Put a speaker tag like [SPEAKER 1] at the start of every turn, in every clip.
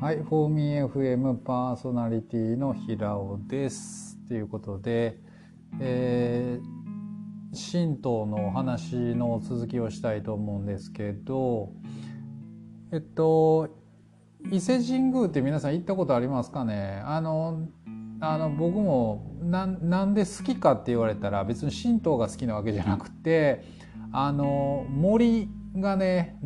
[SPEAKER 1] はい、フォーミー FM パーソナリティの平尾です。ということで、えー、神道のお話の続きをしたいと思うんですけど、えっと、伊勢神宮って皆さん行ったことありますかね？あの、あの僕もななんで好きかって言われたら別に神道が好きなわけじゃなくてあの森がね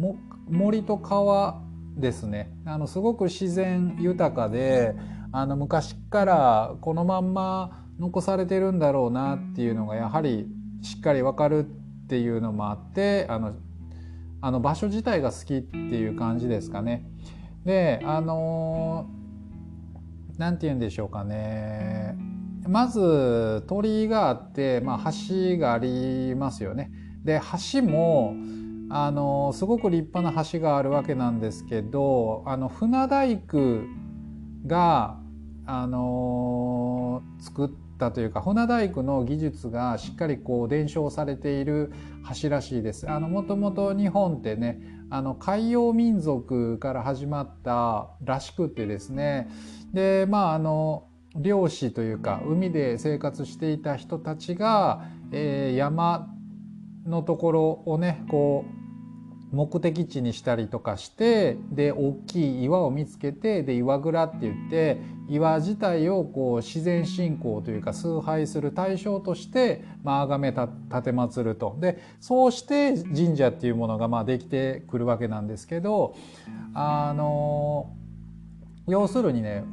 [SPEAKER 1] 森と川ですねあのすごく自然豊かであの昔からこのまんま残されてるんだろうなっていうのがやはりしっかり分かるっていうのもあってあのあの場所自体が好きっていう感じですかね。であのなんて言うんでしょうかねまず鳥居があって、まあ、橋がありますよね。で橋もあのすごく立派な橋があるわけなんですけどあの船大工があの作ったというか船大工の技術がしっかりこう伝承されている橋らしいです。あのもともと日本ってねあの海洋民族から始まったらしくてですねでまああの漁師というか海で生活していた人たちが、えー、山のところをねこう目的地にしたりとかしてで大きい岩を見つけてで岩蔵って言って岩自体をこう自然信仰というか崇拝する対象としてまあ崇めた奉ると。でそうして神社っていうものがまあできてくるわけなんですけどあの要するにね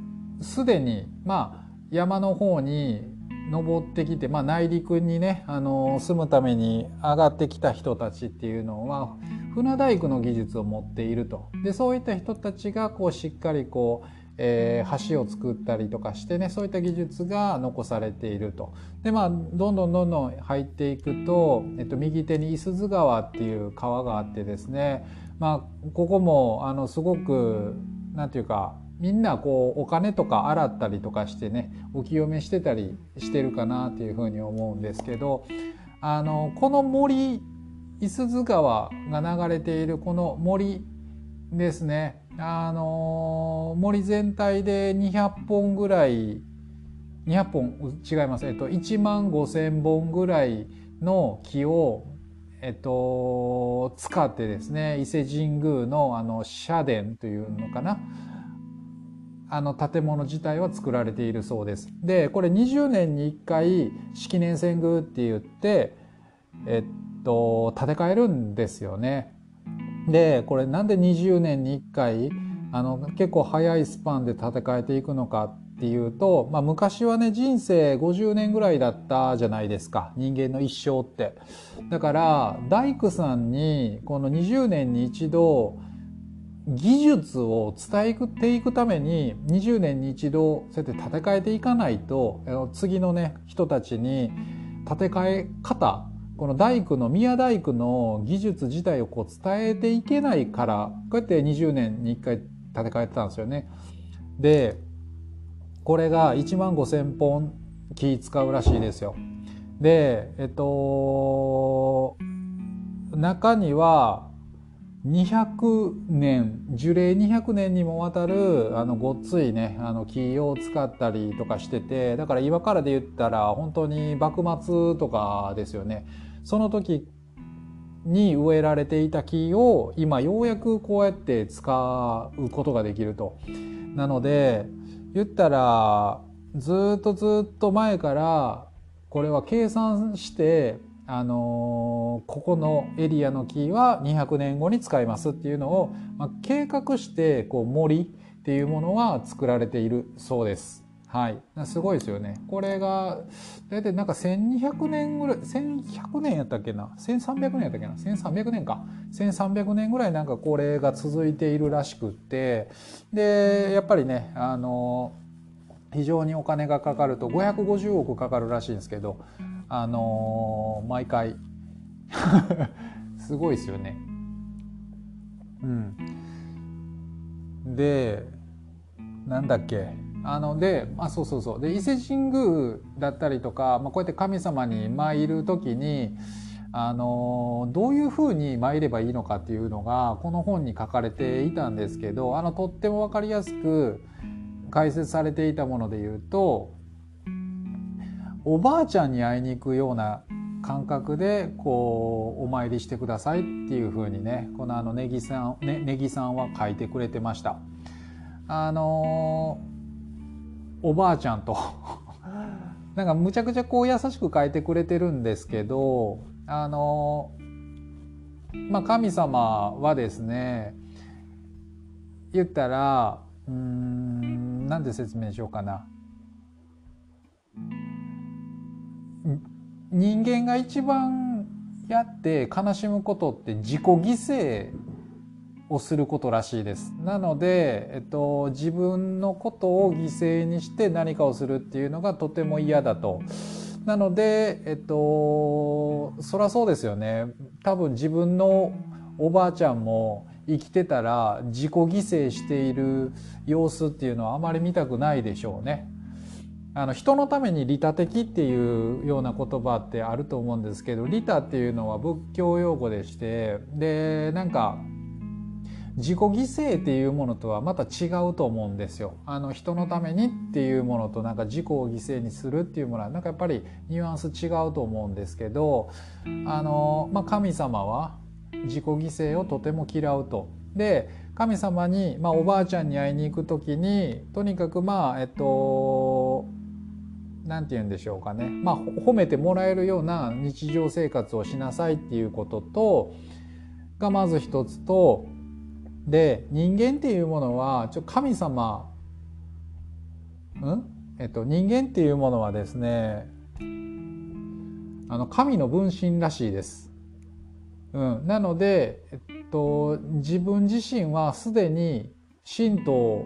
[SPEAKER 1] すでにまあ山の方に登ってきて、まあ、内陸にねあの住むために上がってきた人たちっていうのは船大工の技術を持っていると。でそういった人たちがこうしっかりこう、えー、橋を作ったりとかしてねそういった技術が残されていると。でまあどんどんどんどん入っていくと、えっと、右手に五十鈴川っていう川があってですねまあここもあのすごくなんていうかみんなこうお金とか洗ったりとかしてねお清めしてたりしてるかなっていうふうに思うんですけどあのこの森五十川が流れているこの森ですね。あの森全体で200本ぐらい200本違います。えっと1万5,000本ぐらいの木をえっと使ってですね伊勢神宮のあの社殿というのかな。あの建物自体は作られているそうです。でこれ20年に1回式年遷宮って言ってえっと建て替えるんですよね。でこれなんで20年に1回あの結構早いスパンで建て替えていくのかっていうと、まあ、昔はね人生50年ぐらいだったじゃないですか人間の一生って。だから大工さんにこの20年に一度技術を伝えていくために20年に一度そうやって建て替えていかないと次のね人たちに建て替え方この大工の宮大工の技術自体をこう伝えていけないからこうやって20年に1回建て替えてたんですよね。でこれが1万5,000本木使うらしいですよ。でえっと中には200年樹齢200年にもわたるあのごっついねあの木を使ったりとかしててだから今からで言ったら本当に幕末とかですよねその時に植えられていた木を今ようやくこうやって使うことができると。なので言ったらずっとずっと前からこれは計算してあのここのエリアの木は200年後に使いますっていうのを、まあ、計画してこう森っていうものは作られているそうです。はい。すごいですよね。これが、大体なんか1200年ぐらい、1100年やったっけな ?1300 年やったっけな ?1300 年か。1300年ぐらいなんかこれが続いているらしくって、で、やっぱりね、あの、非常にお金がかかると550億かかるらしいんですけど、あの、毎回 すごいですよね。うん。でなんだっけ？あのであそうそうそうで伊勢神宮だったりとか、まあ、こうやって神様に参る時にあのどういうふうに参ればいいのかっていうのがこの本に書かれていたんですけどあのとっても分かりやすく解説されていたもので言うとおばあちゃんに会いに行くような感覚でこうお参りしてくださいっていうふうにねこのあのネギさん、ね、ネギさんは書いてくれてました。あのおばあちゃんと。なんかむちゃくちゃこう優しく書いてくれてるんですけどあのまあ神様はですね言ったらうんなんで説明しようかな。人間が一番やって悲しむことって自己犠牲をすることらしいです。なので、えっと、自分のことを犠牲にして何かをするっていうのがとても嫌だと。なので、えっと、そらそうですよね。多分自分のおばあちゃんも生きてたら自己犠牲している様子っていうのはあまり見たくないでしょうね。あの人のために利他的っていうような言葉ってあると思うんですけど利他っていうのは仏教用語でしてでなんか自己犠牲っていうものとはまた違うと思うんですよ。あの人のためにっていうものとなんか自己を犠牲にするっていうものはなんかやっぱりニュアンス違うと思うんですけどあの、まあ、神様は自己犠牲をとても嫌うと。で神様に、まあ、おばあちゃんに会いに行く時にとにかくまあえっと何て言うんでしょうかね、まあ、褒めてもらえるような日常生活をしなさいっていうこととがまず一つとで人間っていうものはちょ神様ん？えっと人間っていうものはですねあの神の分身らしいです。うん、なので、えっと、自分自身はすでに神道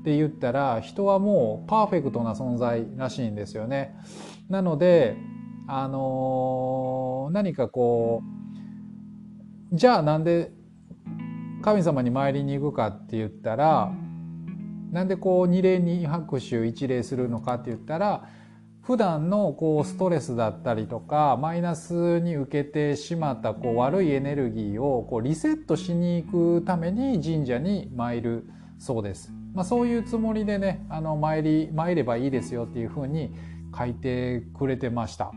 [SPEAKER 1] って言ったら人はもうパーフェクトな存在らしいんですよね。なのであの何かこうじゃあなんで神様に参りに行くかって言ったらなんでこう二礼二拍手一礼するのかって言ったら普段のこうストレスだったりとかマイナスに受けてしまったこう悪いエネルギーをこうリセットしに行くために神社に参るそうです。まあ、そういうつもりでねあの参り参ればいいですよっていうふうに書いてくれてました。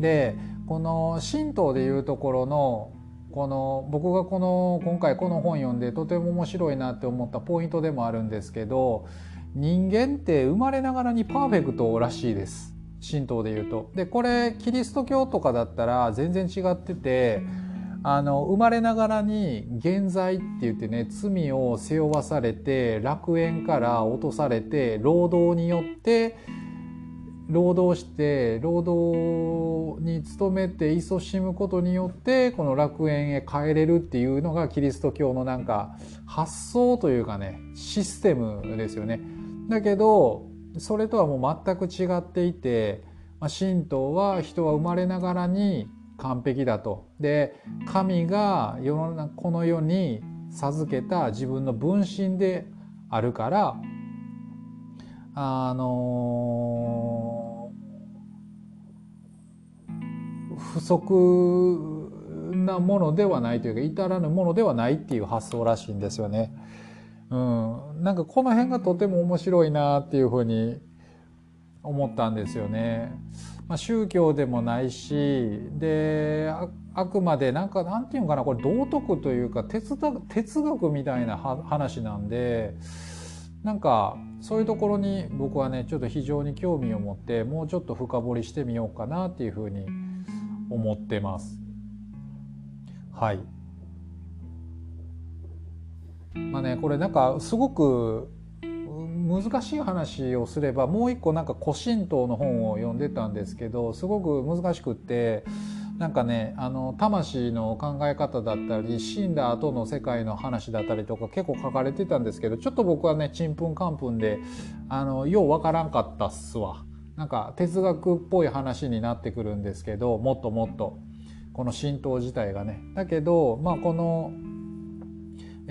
[SPEAKER 1] でこの神道でいうところのこの僕がこの今回この本読んでとても面白いなって思ったポイントでもあるんですけど人間って生まれながらにパーフェクトらしいです神道でいうと。でこれキリスト教とかだったら全然違ってて。あの生まれながらに現在って言ってね罪を背負わされて楽園から落とされて労働によって労働して労働に努めて勤しむことによってこの楽園へ帰れるっていうのがキリスト教のなんか発想というかねシステムですよね。だけどそれとはもう全く違っていて、神道は人は生まれながらに完璧だと。で神が世のこの世に授けた自分の分身であるからあの不足なものではないというか至らぬものではないっていう発想らしいんですよね。うん、なんかこの辺がとても面白いなっていうふうに思ったんですよね。まあ、宗教でもないしであくまでなんかなんていうのかなこれ道徳というか哲哲学みたいな話なんでなんかそういうところに僕はねちょっと非常に興味を持ってもうちょっと深掘りしてみようかなっていうふうに思思ってます。はい。まあねこれなんかすごく難しい話をすればもう一個なんか古神道の本を読んでたんですけどすごく難しくってなんかねあの魂の考え方だったり死んだ後の世界の話だったりとか結構書かれてたんですけどちょっと僕はねちんぷんかんぷんであのようわからんかったっすわ。なんか哲学っぽい話になってくるんですけどもっともっと。この神道自体がね。だけどまあこの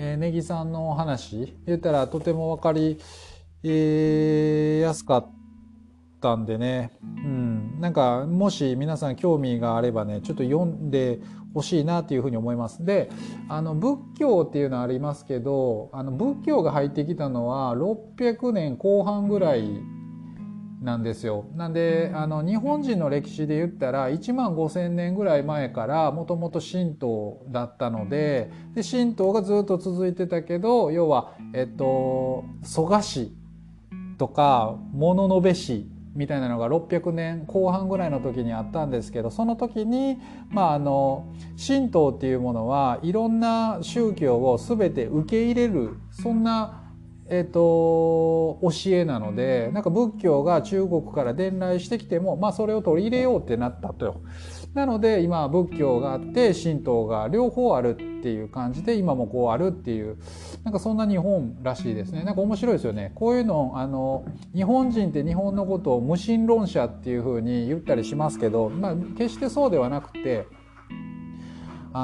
[SPEAKER 1] えー、ネギさんの話言ったらとても分かり、えー、やすかったんでね、うん、なんかもし皆さん興味があればねちょっと読んでほしいなっていうふうに思います。であの仏教っていうのはありますけどあの仏教が入ってきたのは600年後半ぐらいなんですよ。なんであの日本人の歴史で言ったら1万5,000年ぐらい前からもともと神道だったのでで神道がずっと続いてたけど要は、えっと、蘇我氏とか物部氏みたいなのが600年後半ぐらいの時にあったんですけどその時に、まあ、あの神道っていうものはいろんな宗教を全て受け入れるそんなえっ、ー、と、教えなので、なんか仏教が中国から伝来してきても、まあそれを取り入れようってなったと。なので今仏教があって神道が両方あるっていう感じで今もこうあるっていう、なんかそんな日本らしいですね。なんか面白いですよね。こういうの、あの、日本人って日本のことを無神論者っていうふうに言ったりしますけど、まあ決してそうではなくて、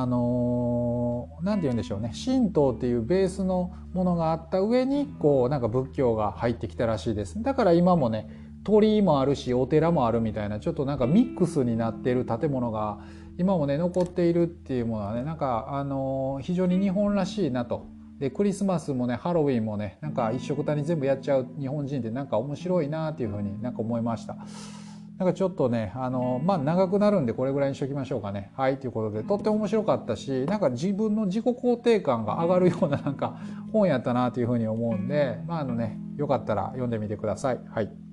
[SPEAKER 1] あの何、ー、て言うんでしょうね。神道っていうベースのものがあった上にこうなんか仏教が入ってきたらしいです。だから今もね鳥居もあるしお寺もあるみたいなちょっとなんかミックスになってる建物が今もね残っているっていうものはねなんかあのー、非常に日本らしいなと。でクリスマスもねハロウィンもねなんか一緒くたに全部やっちゃう日本人ってなんか面白いなっていうふうになんか思いました。なんかちょっとね、あの、まあ、長くなるんでこれぐらいにしときましょうかね。はい、ということで、とっても面白かったし、なんか自分の自己肯定感が上がるようななんか本やったなというふうに思うんで、まあ、あのね、よかったら読んでみてください。はい。